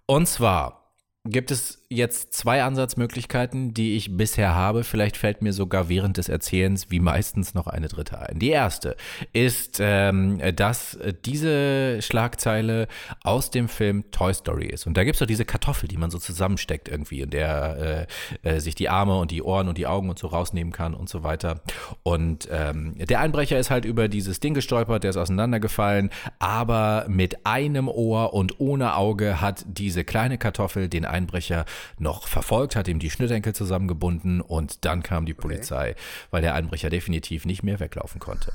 Und zwar gibt es jetzt zwei Ansatzmöglichkeiten, die ich bisher habe. Vielleicht fällt mir sogar während des Erzählens wie meistens noch eine dritte ein. Die erste ist, ähm, dass diese Schlagzeile aus dem Film Toy Story ist. Und da gibt es doch diese Kartoffel, die man so zusammensteckt irgendwie, in der äh, äh, sich die Arme und die Ohren und die Augen und so rausnehmen kann und so weiter. Und ähm, der Einbrecher ist halt über dieses Ding gestolpert, der ist auseinandergefallen, aber mit einem Ohr und ohne Auge hat diese kleine Kartoffel den Einbrecher noch verfolgt, hat ihm die Schnürsenkel zusammengebunden und dann kam die Polizei, weil der Einbrecher definitiv nicht mehr weglaufen konnte.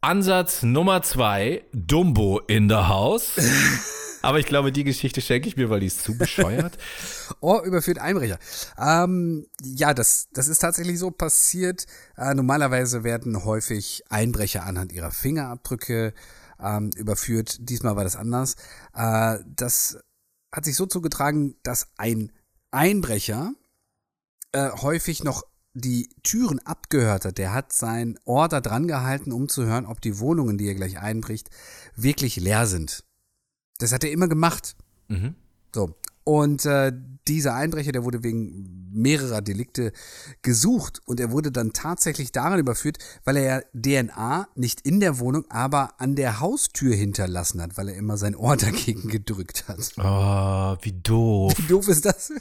Ansatz Nummer zwei, Dumbo in the house. [LAUGHS] Aber ich glaube, die Geschichte schenke ich mir, weil die ist zu bescheuert. [LAUGHS] Ohr überführt Einbrecher. Ähm, ja, das, das ist tatsächlich so passiert. Äh, normalerweise werden häufig Einbrecher anhand ihrer Fingerabdrücke ähm, überführt. Diesmal war das anders. Äh, das hat sich so zugetragen, dass ein Einbrecher äh, häufig noch die Türen abgehört hat. Der hat sein Ohr da dran gehalten, um zu hören, ob die Wohnungen, die er gleich einbricht, wirklich leer sind. Das hat er immer gemacht. Mhm. So. Und äh, dieser Einbrecher, der wurde wegen mehrerer Delikte gesucht und er wurde dann tatsächlich daran überführt, weil er ja DNA nicht in der Wohnung, aber an der Haustür hinterlassen hat, weil er immer sein Ohr dagegen gedrückt hat. Oh, wie doof. Wie doof ist das?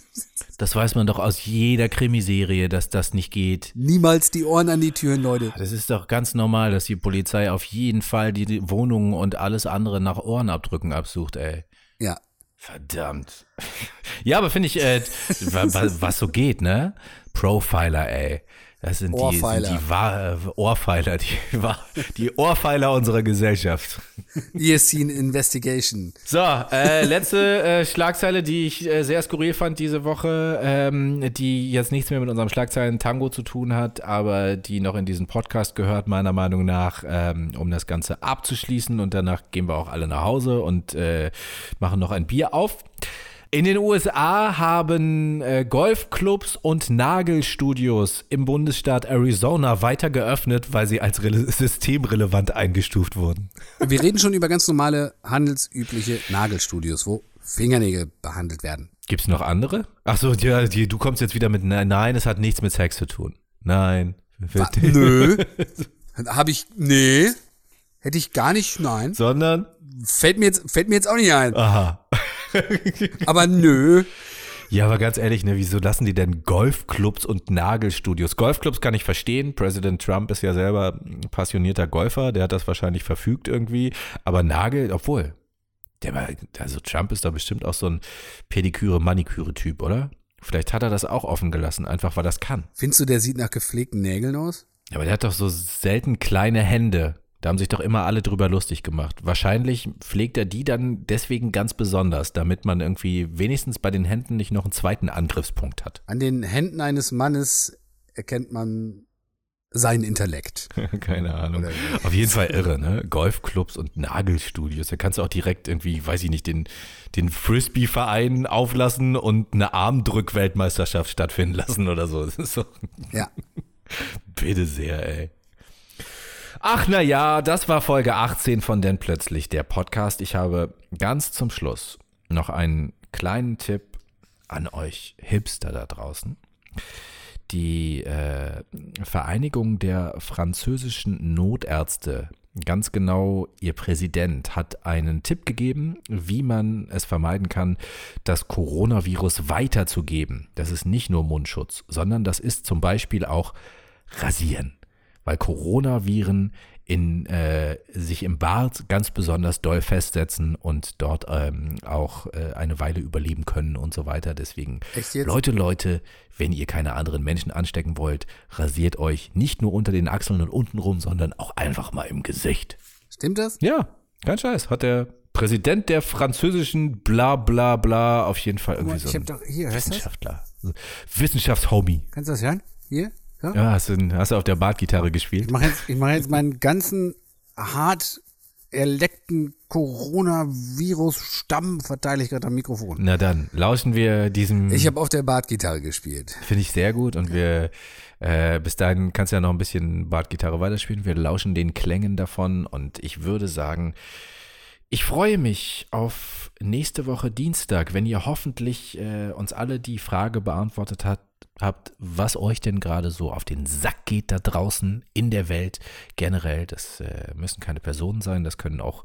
Das weiß man doch aus jeder Krimiserie, dass das nicht geht. Niemals die Ohren an die Türen, Leute. Das ist doch ganz normal, dass die Polizei auf jeden Fall die Wohnungen und alles andere nach Ohrenabdrücken absucht, ey. Ja. Verdammt. [LAUGHS] Ja, aber finde ich, äh, [LAUGHS] wa- wa- was so geht, ne? Profiler, ey. Das sind die, sind Ohrpfeiler. die Wa- äh, Ohrpfeiler, die, [LAUGHS] die Ohrpfeiler unserer Gesellschaft. ESC Investigation. So, äh, letzte äh, Schlagzeile, die ich äh, sehr skurril fand diese Woche, ähm, die jetzt nichts mehr mit unserem Schlagzeilen-Tango zu tun hat, aber die noch in diesen Podcast gehört, meiner Meinung nach, ähm, um das Ganze abzuschließen. Und danach gehen wir auch alle nach Hause und äh, machen noch ein Bier auf. In den USA haben äh, Golfclubs und Nagelstudios im Bundesstaat Arizona weiter geöffnet, weil sie als rele- systemrelevant eingestuft wurden. Wir reden schon über ganz normale, handelsübliche Nagelstudios, wo Fingernägel behandelt werden. Gibt's noch andere? Ach so, ja, die, du kommst jetzt wieder mit Nein, nein, es hat nichts mit Sex zu tun. Nein. Nö. [LAUGHS] Habe ich. Nee. Hätte ich gar nicht. Nein. Sondern, Fällt mir jetzt, fällt mir jetzt auch nicht ein. aha. [LAUGHS] Aber nö. Ja, aber ganz ehrlich, ne, wieso lassen die denn Golfclubs und Nagelstudios? Golfclubs kann ich verstehen. Präsident Trump ist ja selber ein passionierter Golfer, der hat das wahrscheinlich verfügt irgendwie. Aber Nagel, obwohl, der war, also Trump ist da bestimmt auch so ein Pediküre-Maniküre-Typ, oder? Vielleicht hat er das auch offen gelassen, einfach weil das kann. Findest du, der sieht nach gepflegten Nägeln aus? Ja, aber der hat doch so selten kleine Hände. Da haben sich doch immer alle drüber lustig gemacht. Wahrscheinlich pflegt er die dann deswegen ganz besonders, damit man irgendwie wenigstens bei den Händen nicht noch einen zweiten Angriffspunkt hat. An den Händen eines Mannes erkennt man seinen Intellekt. [LAUGHS] Keine Ahnung. Oder? Auf jeden Fall irre, ne? Golfclubs und Nagelstudios. Da kannst du auch direkt irgendwie, weiß ich nicht, den, den Frisbee-Verein auflassen und eine Armdrück-Weltmeisterschaft stattfinden lassen oder so. Das ist so, Ja. [LAUGHS] Bitte sehr, ey. Ach na ja, das war Folge 18 von Denn plötzlich der Podcast. Ich habe ganz zum Schluss noch einen kleinen Tipp an euch Hipster da draußen. Die äh, Vereinigung der französischen Notärzte, ganz genau ihr Präsident, hat einen Tipp gegeben, wie man es vermeiden kann, das Coronavirus weiterzugeben. Das ist nicht nur Mundschutz, sondern das ist zum Beispiel auch Rasieren. Weil Coronaviren in, äh, sich im Bart ganz besonders doll festsetzen und dort ähm, auch äh, eine Weile überleben können und so weiter. Deswegen? Leute, Leute, wenn ihr keine anderen Menschen anstecken wollt, rasiert euch nicht nur unter den Achseln und unten rum, sondern auch einfach mal im Gesicht. Stimmt das? Ja, kein Scheiß. Hat der Präsident der französischen bla bla bla auf jeden Fall irgendwie Ich so ein doch, hier? Wissenschaftler. Wissenschaftshomie. Kannst du das hören? Hier? So? Ja, hast du, hast du auf der Bartgitarre gespielt? Ich mache jetzt, ich mach jetzt meinen ganzen hart erleckten Coronavirus-Stamm verteile ich gerade am Mikrofon. Na dann, lauschen wir diesem, Ich habe auf der Bartgitarre gespielt. finde ich sehr gut und wir, äh, bis dahin kannst du ja noch ein bisschen Bartgitarre weiterspielen. Wir lauschen den Klängen davon und ich würde sagen, ich freue mich auf nächste Woche Dienstag, wenn ihr hoffentlich äh, uns alle die Frage beantwortet hat, habt, was euch denn gerade so auf den Sack geht da draußen in der Welt generell. Das äh, müssen keine Personen sein, das können auch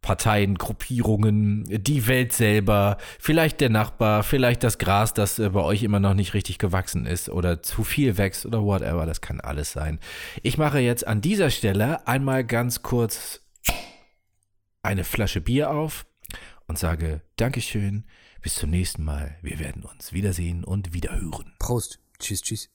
Parteien, Gruppierungen, die Welt selber, vielleicht der Nachbar, vielleicht das Gras, das äh, bei euch immer noch nicht richtig gewachsen ist oder zu viel wächst oder whatever, das kann alles sein. Ich mache jetzt an dieser Stelle einmal ganz kurz eine Flasche Bier auf und sage Dankeschön, Bis zum nächsten Mal. Wir werden uns wiedersehen und wiederhören. Prost. Tschüss, tschüss.